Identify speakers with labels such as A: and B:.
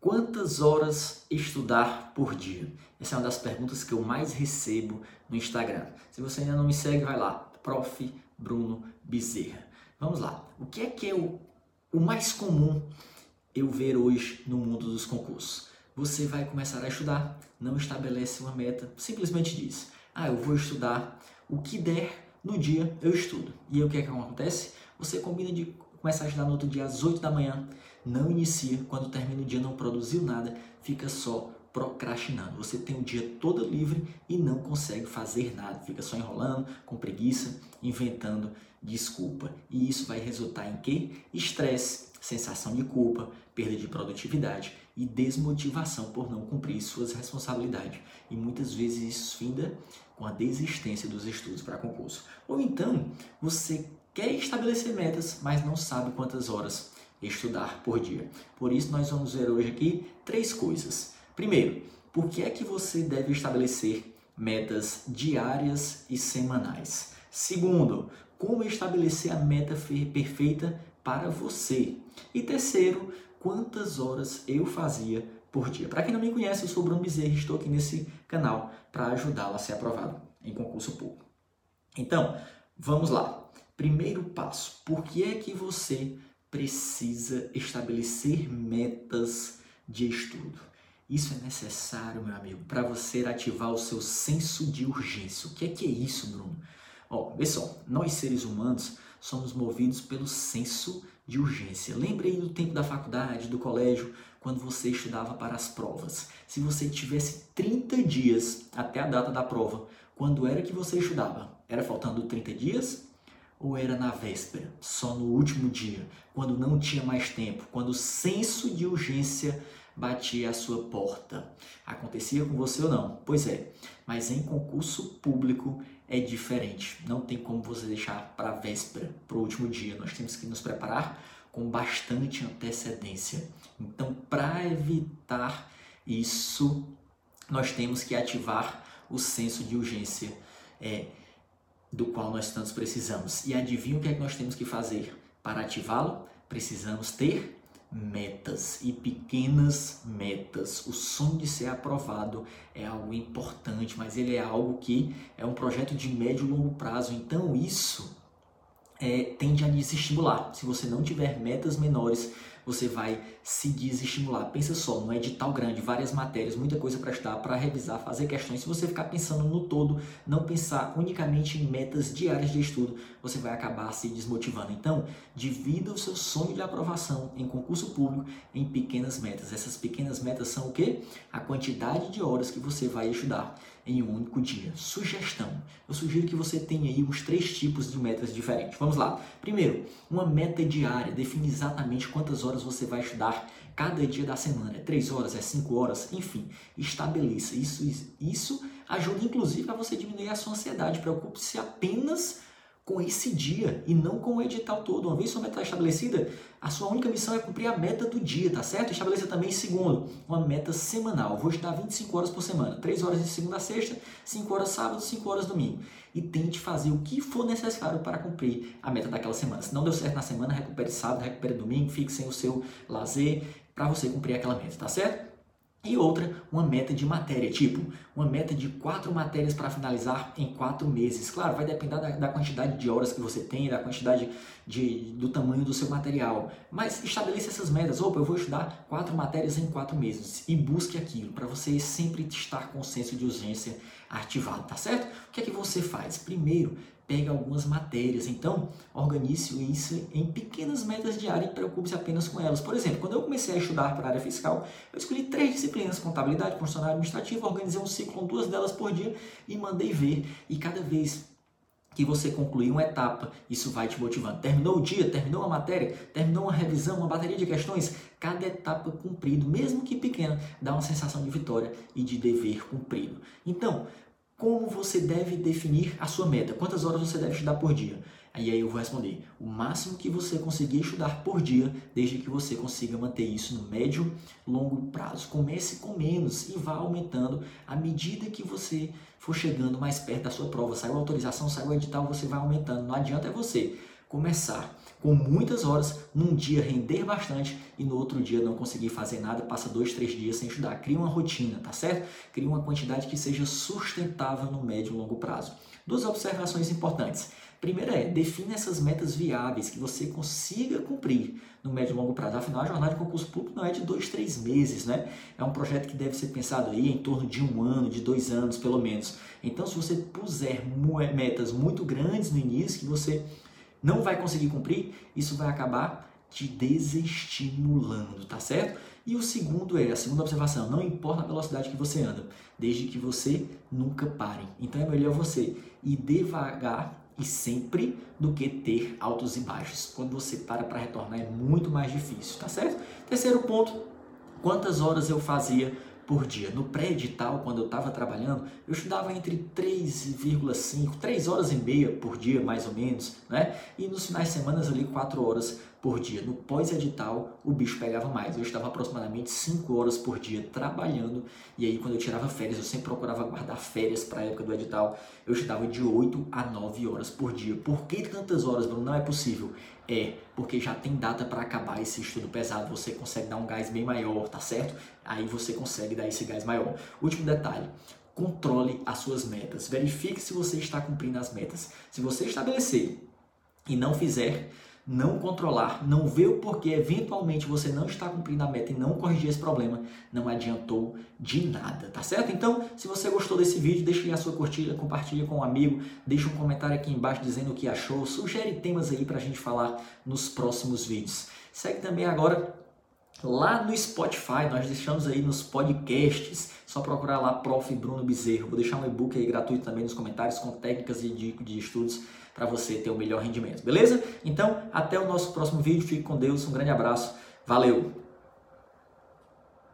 A: Quantas horas estudar por dia? Essa é uma das perguntas que eu mais recebo no Instagram. Se você ainda não me segue, vai lá, Prof. Bruno Bezerra. Vamos lá. O que é que é o, o mais comum eu ver hoje no mundo dos concursos? Você vai começar a estudar, não estabelece uma meta, simplesmente diz: Ah, eu vou estudar o que der no dia, eu estudo. E aí o que é que acontece? Você combina de começar a estudar no outro dia às 8 da manhã, não inicia, quando termina o dia não produziu nada, fica só procrastinando. Você tem o dia todo livre e não consegue fazer nada, fica só enrolando, com preguiça, inventando desculpa. E isso vai resultar em quê? Estresse, sensação de culpa, perda de produtividade e desmotivação por não cumprir suas responsabilidades. E muitas vezes isso finda com a desistência dos estudos para concurso. Ou então, você quer estabelecer metas, mas não sabe quantas horas estudar por dia. Por isso, nós vamos ver hoje aqui três coisas. Primeiro, por que é que você deve estabelecer metas diárias e semanais? Segundo, como estabelecer a meta perfeita para você? E terceiro, quantas horas eu fazia por dia? Para quem não me conhece, eu sou Bruno Bezerra e estou aqui nesse canal para ajudá-lo a ser aprovado em concurso público. Então, vamos lá. Primeiro passo, por que é que você precisa estabelecer metas de estudo? Isso é necessário, meu amigo, para você ativar o seu senso de urgência. O que é que é isso, Bruno? Ó, vê só, nós seres humanos somos movidos pelo senso de urgência. Lembre aí do tempo da faculdade, do colégio, quando você estudava para as provas. Se você tivesse 30 dias até a data da prova, quando era que você estudava? Era faltando 30 dias? Ou era na véspera, só no último dia, quando não tinha mais tempo, quando o senso de urgência batia a sua porta? Acontecia com você ou não? Pois é, mas em concurso público é diferente. Não tem como você deixar para a véspera, para o último dia. Nós temos que nos preparar com bastante antecedência. Então, para evitar isso, nós temos que ativar o senso de urgência. É, do qual nós tantos precisamos. E adivinha o que é que nós temos que fazer para ativá-lo? Precisamos ter metas e pequenas metas. O sonho de ser aprovado é algo importante, mas ele é algo que é um projeto de médio e longo prazo. Então isso é, tende a desestimular. Se você não tiver metas menores, você vai se desestimular. Pensa só, no edital grande, várias matérias, muita coisa para estudar, para revisar, fazer questões. Se você ficar pensando no todo, não pensar unicamente em metas diárias de estudo, você vai acabar se desmotivando. Então, divida o seu sonho de aprovação em concurso público em pequenas metas. Essas pequenas metas são o quê? A quantidade de horas que você vai estudar em um único dia. Sugestão: eu sugiro que você tenha aí uns três tipos de metas diferentes. Vamos lá. Primeiro, uma meta diária. Define exatamente quantas horas você vai estudar cada dia da semana. É três horas, é cinco horas, enfim. Estabeleça. Isso, isso ajuda inclusive a você diminuir a sua ansiedade. Preocupe-se apenas com esse dia e não com o edital todo. Uma vez sua meta está estabelecida, a sua única missão é cumprir a meta do dia, tá certo? Estabeleça também, segundo, uma meta semanal. Vou estudar 25 horas por semana, 3 horas de segunda a sexta, 5 horas sábado, 5 horas domingo. E tente fazer o que for necessário para cumprir a meta daquela semana. Se não deu certo na semana, recupere sábado, recupere domingo, fique sem o seu lazer para você cumprir aquela meta, tá certo? E outra, uma meta de matéria, tipo uma meta de quatro matérias para finalizar em quatro meses. Claro, vai depender da, da, quantidade de horas que você tem, da quantidade de, do tamanho do seu material. Mas estabeleça essas metas. Opa, eu vou estudar quatro matérias em quatro meses e busque aquilo para você sempre estar com o senso de urgência ativado, tá certo? O que é que você faz? Primeiro, pega algumas matérias. Então, organize isso em pequenas metas diárias e preocupe-se apenas com elas. Por exemplo, quando eu comecei a estudar para a área fiscal, eu escolhi três disciplinas: contabilidade, funcionário administrativo, organizei um ciclo com duas delas por dia e mandei ver. E cada vez que você concluir uma etapa, isso vai te motivando. Terminou o dia, terminou a matéria, terminou uma revisão, uma bateria de questões, cada etapa cumprido, mesmo que pequena, dá uma sensação de vitória e de dever cumprido. Então, como você deve definir a sua meta? Quantas horas você deve estudar por dia? E aí eu vou responder: o máximo que você conseguir estudar por dia, desde que você consiga manter isso no médio longo prazo. Comece com menos e vá aumentando à medida que você for chegando mais perto da sua prova. Saiu a autorização, saiu o edital, você vai aumentando. Não adianta é você começar com muitas horas, num dia render bastante e no outro dia não conseguir fazer nada, passa dois, três dias sem estudar. Cria uma rotina, tá certo? Cria uma quantidade que seja sustentável no médio e longo prazo. Duas observações importantes. Primeira é, define essas metas viáveis que você consiga cumprir no médio e longo prazo. Afinal, a jornada de concurso público não é de dois, três meses, né? É um projeto que deve ser pensado aí em torno de um ano, de dois anos, pelo menos. Então, se você puser metas muito grandes no início, que você não vai conseguir cumprir, isso vai acabar te desestimulando, tá certo? E o segundo é, a segunda observação, não importa a velocidade que você anda, desde que você nunca pare. Então é melhor você ir devagar e sempre do que ter altos e baixos. Quando você para para retornar é muito mais difícil, tá certo? Terceiro ponto, quantas horas eu fazia por dia. No pré-edital, quando eu estava trabalhando, eu estudava entre 3,5, 3 horas e meia por dia, mais ou menos, né? E nos finais de semana ali 4 horas por dia. No pós-edital, o bicho pegava mais. Eu estava aproximadamente 5 horas por dia trabalhando. E aí, quando eu tirava férias, eu sempre procurava guardar férias para a época do edital. Eu estudava de 8 a 9 horas por dia. Por que tantas horas, Bruno? Não é possível. É, porque já tem data para acabar esse estudo pesado. Você consegue dar um gás bem maior, tá certo? Aí você consegue dar esse gás maior. Último detalhe controle as suas metas. Verifique se você está cumprindo as metas. Se você estabelecer e não fizer, não controlar, não ver o porquê, eventualmente você não está cumprindo a meta e não corrigir esse problema, não adiantou de nada, tá certo? Então, se você gostou desse vídeo, deixa aí a sua curtida, compartilha com um amigo, deixa um comentário aqui embaixo dizendo o que achou, sugere temas aí pra gente falar nos próximos vídeos. Segue também agora lá no Spotify, nós deixamos aí nos podcasts, só procurar lá Prof. Bruno Bezerro. Vou deixar um e-book aí gratuito também nos comentários com técnicas e de, de estudos para você ter o melhor rendimento, beleza? Então, até o nosso próximo vídeo, fique com Deus, um grande abraço, valeu!